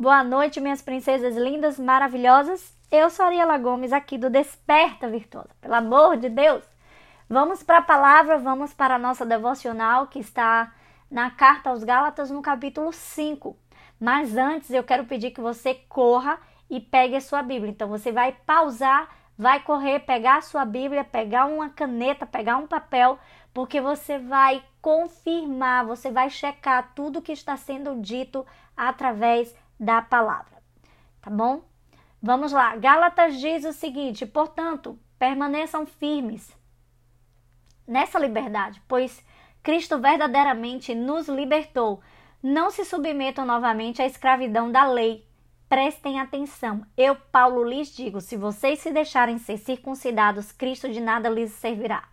Boa noite, minhas princesas lindas, maravilhosas. Eu sou Ariela Gomes, aqui do Desperta Virtuosa. Pelo amor de Deus, vamos para a palavra, vamos para a nossa devocional que está na carta aos Gálatas, no capítulo 5. Mas antes, eu quero pedir que você corra e pegue a sua Bíblia. Então, você vai pausar, vai correr, pegar a sua Bíblia, pegar uma caneta, pegar um papel, porque você vai confirmar, você vai checar tudo que está sendo dito através da palavra. Tá bom? Vamos lá. Gálatas diz o seguinte: portanto, permaneçam firmes nessa liberdade, pois Cristo verdadeiramente nos libertou. Não se submetam novamente à escravidão da lei. Prestem atenção. Eu, Paulo, lhes digo: se vocês se deixarem ser circuncidados, Cristo de nada lhes servirá.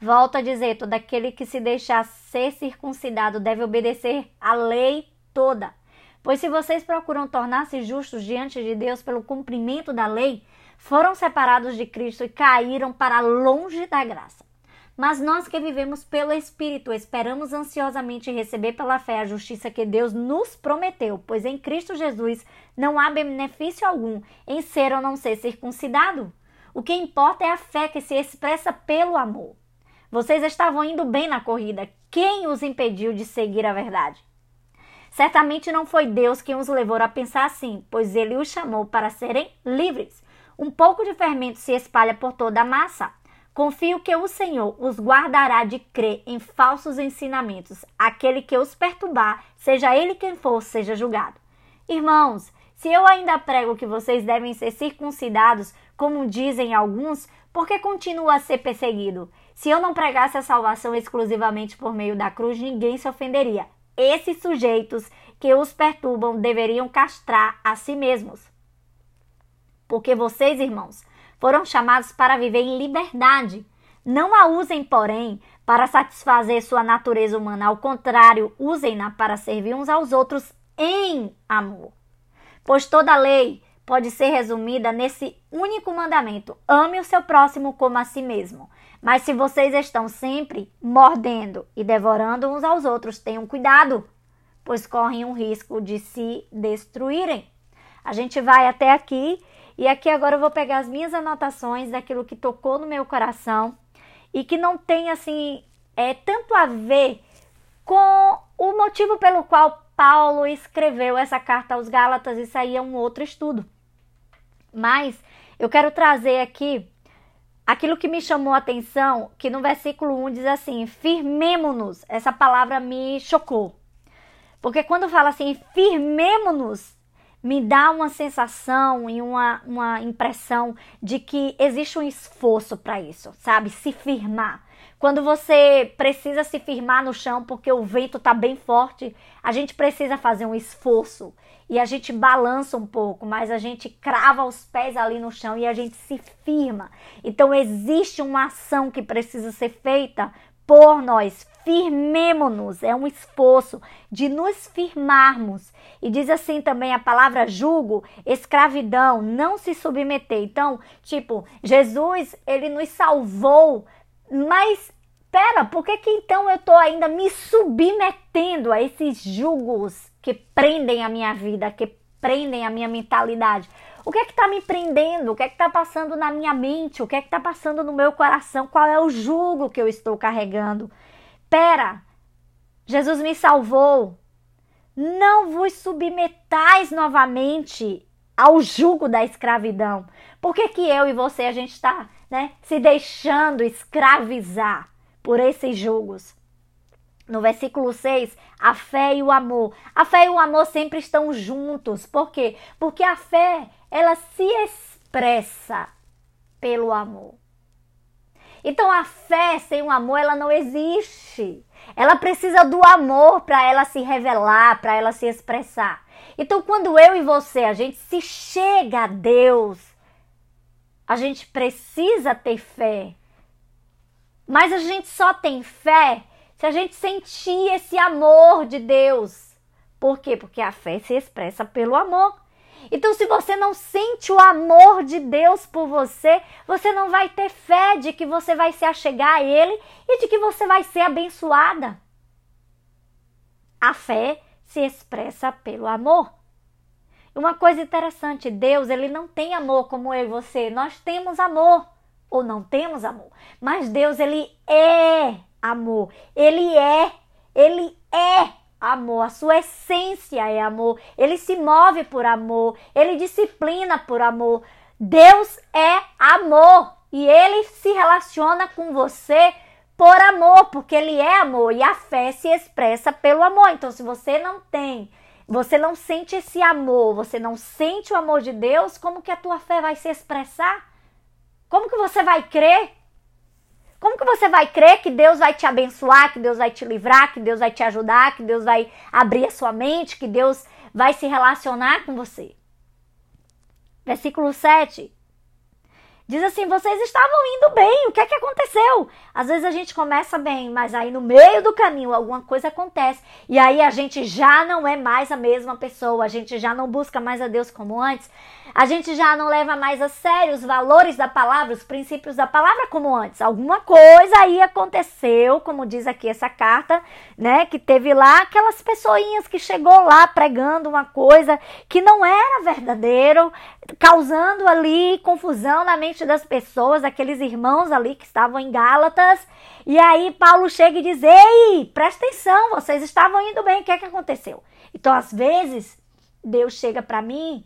Volto a dizer: todo aquele que se deixar ser circuncidado deve obedecer à lei toda. Pois se vocês procuram tornar-se justos diante de Deus pelo cumprimento da lei, foram separados de Cristo e caíram para longe da graça. Mas nós que vivemos pelo Espírito, esperamos ansiosamente receber pela fé a justiça que Deus nos prometeu, pois em Cristo Jesus não há benefício algum em ser ou não ser circuncidado. O que importa é a fé que se expressa pelo amor. Vocês estavam indo bem na corrida. Quem os impediu de seguir a verdade? Certamente não foi Deus quem os levou a pensar assim, pois ele os chamou para serem livres. Um pouco de fermento se espalha por toda a massa. Confio que o Senhor os guardará de crer em falsos ensinamentos. Aquele que os perturbar, seja ele quem for, seja julgado. Irmãos, se eu ainda prego que vocês devem ser circuncidados, como dizem alguns, por que continua a ser perseguido? Se eu não pregasse a salvação exclusivamente por meio da cruz, ninguém se ofenderia esses sujeitos que os perturbam deveriam castrar a si mesmos. Porque vocês, irmãos, foram chamados para viver em liberdade. Não a usem, porém, para satisfazer sua natureza humana. Ao contrário, usem-na para servir uns aos outros em amor. Pois toda lei pode ser resumida nesse único mandamento: ame o seu próximo como a si mesmo. Mas se vocês estão sempre mordendo e devorando uns aos outros, tenham cuidado, pois correm um risco de se destruírem. A gente vai até aqui e aqui agora eu vou pegar as minhas anotações daquilo que tocou no meu coração e que não tem assim é tanto a ver com o motivo pelo qual Paulo escreveu essa carta aos Gálatas, isso aí é um outro estudo. Mas eu quero trazer aqui Aquilo que me chamou a atenção, que no versículo 1 diz assim: firmemo-nos. Essa palavra me chocou. Porque quando fala assim, firmemo-nos, me dá uma sensação e uma, uma impressão de que existe um esforço para isso, sabe? Se firmar. Quando você precisa se firmar no chão porque o vento está bem forte, a gente precisa fazer um esforço e a gente balança um pouco, mas a gente crava os pés ali no chão e a gente se firma. Então existe uma ação que precisa ser feita por nós. Firmemo-nos, é um esforço de nos firmarmos. E diz assim também a palavra julgo, escravidão, não se submeter. Então, tipo, Jesus, ele nos salvou, mas pera, por que, que então eu estou ainda me submetendo a esses julgos que prendem a minha vida, que prendem a minha mentalidade? O que é que está me prendendo? O que é que está passando na minha mente? O que é que está passando no meu coração? Qual é o jugo que eu estou carregando? Pera, Jesus me salvou. Não vos submetais novamente ao jugo da escravidão. Por que, que eu e você a gente está né, se deixando escravizar? por esses julgos. No versículo 6, a fé e o amor. A fé e o amor sempre estão juntos. Por quê? Porque a fé, ela se expressa pelo amor. Então a fé sem o amor, ela não existe. Ela precisa do amor para ela se revelar, para ela se expressar. Então quando eu e você, a gente se chega a Deus, a gente precisa ter fé mas a gente só tem fé se a gente sentir esse amor de Deus. Por quê? Porque a fé se expressa pelo amor. Então, se você não sente o amor de Deus por você, você não vai ter fé de que você vai se achegar a Ele e de que você vai ser abençoada. A fé se expressa pelo amor. Uma coisa interessante, Deus, ele não tem amor como eu e você. Nós temos amor ou não temos amor, mas Deus ele é amor. Ele é, ele é amor. A sua essência é amor. Ele se move por amor, ele disciplina por amor. Deus é amor e ele se relaciona com você por amor, porque ele é amor e a fé se expressa pelo amor. Então, se você não tem, você não sente esse amor, você não sente o amor de Deus, como que a tua fé vai se expressar? Como que você vai crer? Como que você vai crer que Deus vai te abençoar, que Deus vai te livrar, que Deus vai te ajudar, que Deus vai abrir a sua mente, que Deus vai se relacionar com você? Versículo 7. Diz assim: vocês estavam indo bem, o que é que aconteceu? Às vezes a gente começa bem, mas aí no meio do caminho alguma coisa acontece e aí a gente já não é mais a mesma pessoa, a gente já não busca mais a Deus como antes, a gente já não leva mais a sério os valores da palavra, os princípios da palavra como antes. Alguma coisa aí aconteceu, como diz aqui essa carta, né? Que teve lá aquelas pessoinhas que chegou lá pregando uma coisa que não era verdadeiro, causando ali confusão na mente das pessoas, aqueles irmãos ali que estavam em Gálatas. E aí Paulo chega e diz: Ei, presta atenção, vocês estavam indo bem, o que é que aconteceu? Então, às vezes, Deus chega para mim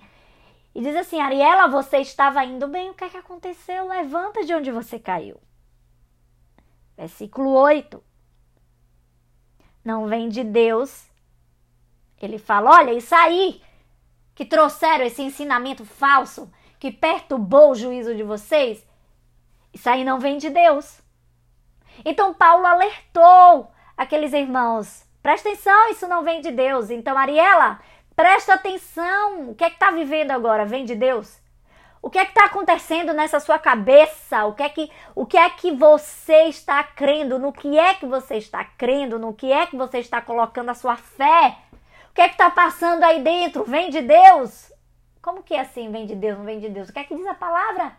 e diz assim: Ariela, você estava indo bem, o que é que aconteceu? Levanta de onde você caiu. Versículo 8. Não vem de Deus. Ele fala: olha, isso aí que trouxeram esse ensinamento falso, que perturbou o juízo de vocês, isso aí não vem de Deus. Então Paulo alertou aqueles irmãos: presta atenção, isso não vem de Deus. Então, Ariela, Presta atenção. O que é que está vivendo agora? Vem de Deus? O que é que está acontecendo nessa sua cabeça? O que, é que, o que é que você está crendo? No que é que você está crendo? No que é que você está colocando a sua fé? O que é que está passando aí dentro? Vem de Deus? Como que é assim? Vem de Deus, não vem de Deus? O que é que diz a palavra?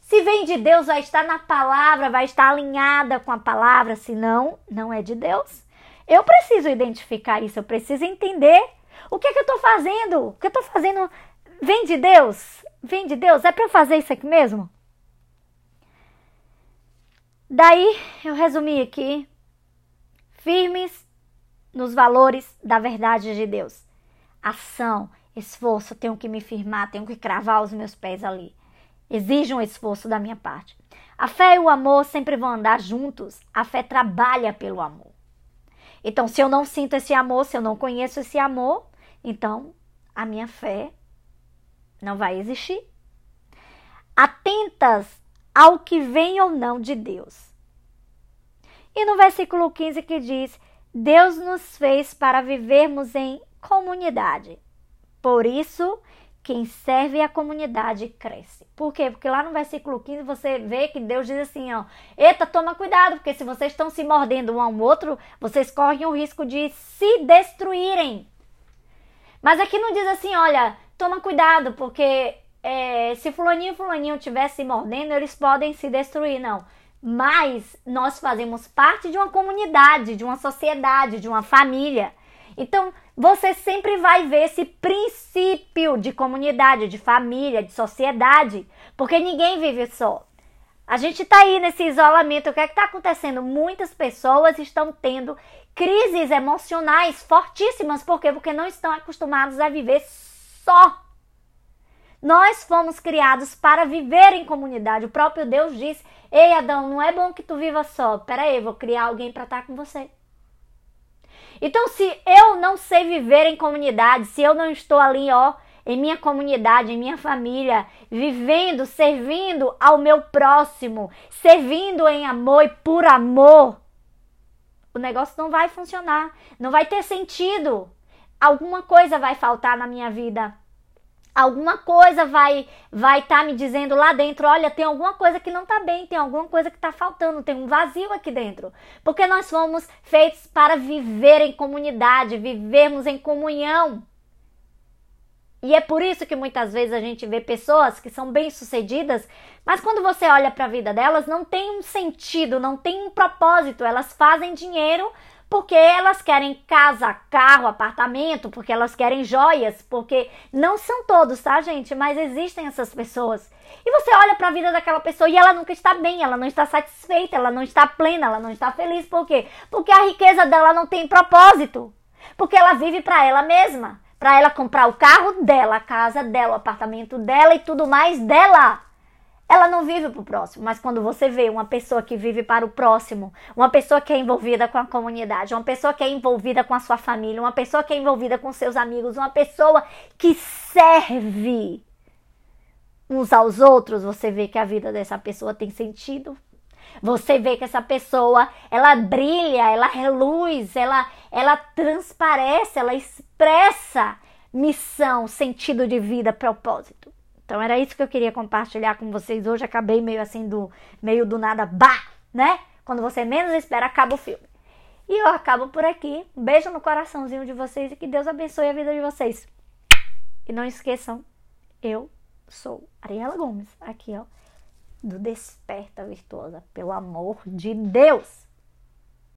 Se vem de Deus, vai estar na palavra, vai estar alinhada com a palavra, senão, não é de Deus. Eu preciso identificar isso, eu preciso entender o que é que eu estou fazendo? O que eu estou fazendo vem de Deus? Vem de Deus? É para eu fazer isso aqui mesmo? Daí eu resumi aqui: firmes nos valores da verdade de Deus. Ação, esforço, tenho que me firmar, tenho que cravar os meus pés ali. Exige um esforço da minha parte. A fé e o amor sempre vão andar juntos. A fé trabalha pelo amor. Então, se eu não sinto esse amor, se eu não conheço esse amor, então a minha fé não vai existir. Atentas ao que vem ou não de Deus. E no versículo 15 que diz: Deus nos fez para vivermos em comunidade. Por isso, quem serve a comunidade cresce. Por quê? Porque lá no versículo 15 você vê que Deus diz assim, ó: "Eita, toma cuidado, porque se vocês estão se mordendo um ao outro, vocês correm o risco de se destruírem." Mas aqui não diz assim, olha, toma cuidado, porque é, se fulaninho e fulaninho estivessem mordendo, eles podem se destruir, não. Mas nós fazemos parte de uma comunidade, de uma sociedade, de uma família. Então, você sempre vai ver esse princípio de comunidade, de família, de sociedade, porque ninguém vive só. A gente está aí nesse isolamento. O que é está acontecendo? Muitas pessoas estão tendo crises emocionais fortíssimas. Por quê? Porque não estão acostumados a viver só. Nós fomos criados para viver em comunidade. O próprio Deus diz: Ei, Adão, não é bom que tu viva só. Pera aí, vou criar alguém para estar com você. Então, se eu não sei viver em comunidade, se eu não estou ali, ó, em minha comunidade, em minha família, vivendo, servindo ao meu próximo, servindo em amor e por amor, o negócio não vai funcionar, não vai ter sentido. Alguma coisa vai faltar na minha vida. Alguma coisa vai vai estar tá me dizendo lá dentro, olha, tem alguma coisa que não está bem, tem alguma coisa que está faltando, tem um vazio aqui dentro. Porque nós fomos feitos para viver em comunidade, vivermos em comunhão. E é por isso que muitas vezes a gente vê pessoas que são bem-sucedidas, mas quando você olha para a vida delas, não tem um sentido, não tem um propósito. Elas fazem dinheiro porque elas querem casa, carro, apartamento, porque elas querem joias, porque não são todos, tá, gente? Mas existem essas pessoas. E você olha para a vida daquela pessoa e ela nunca está bem, ela não está satisfeita, ela não está plena, ela não está feliz. Por quê? Porque a riqueza dela não tem propósito. Porque ela vive para ela mesma, para ela comprar o carro dela, a casa dela, o apartamento dela e tudo mais dela ela não vive para o próximo, mas quando você vê uma pessoa que vive para o próximo, uma pessoa que é envolvida com a comunidade, uma pessoa que é envolvida com a sua família, uma pessoa que é envolvida com seus amigos, uma pessoa que serve uns aos outros, você vê que a vida dessa pessoa tem sentido. Você vê que essa pessoa, ela brilha, ela reluz, ela ela transparece, ela expressa missão, sentido de vida, propósito. Então era isso que eu queria compartilhar com vocês hoje. Acabei meio assim do meio do nada, bah, né? Quando você menos espera, acaba o filme. E eu acabo por aqui. Um beijo no coraçãozinho de vocês e que Deus abençoe a vida de vocês. E não esqueçam, eu sou Ariela Gomes, aqui ó, do Desperta Virtuosa, pelo amor de Deus.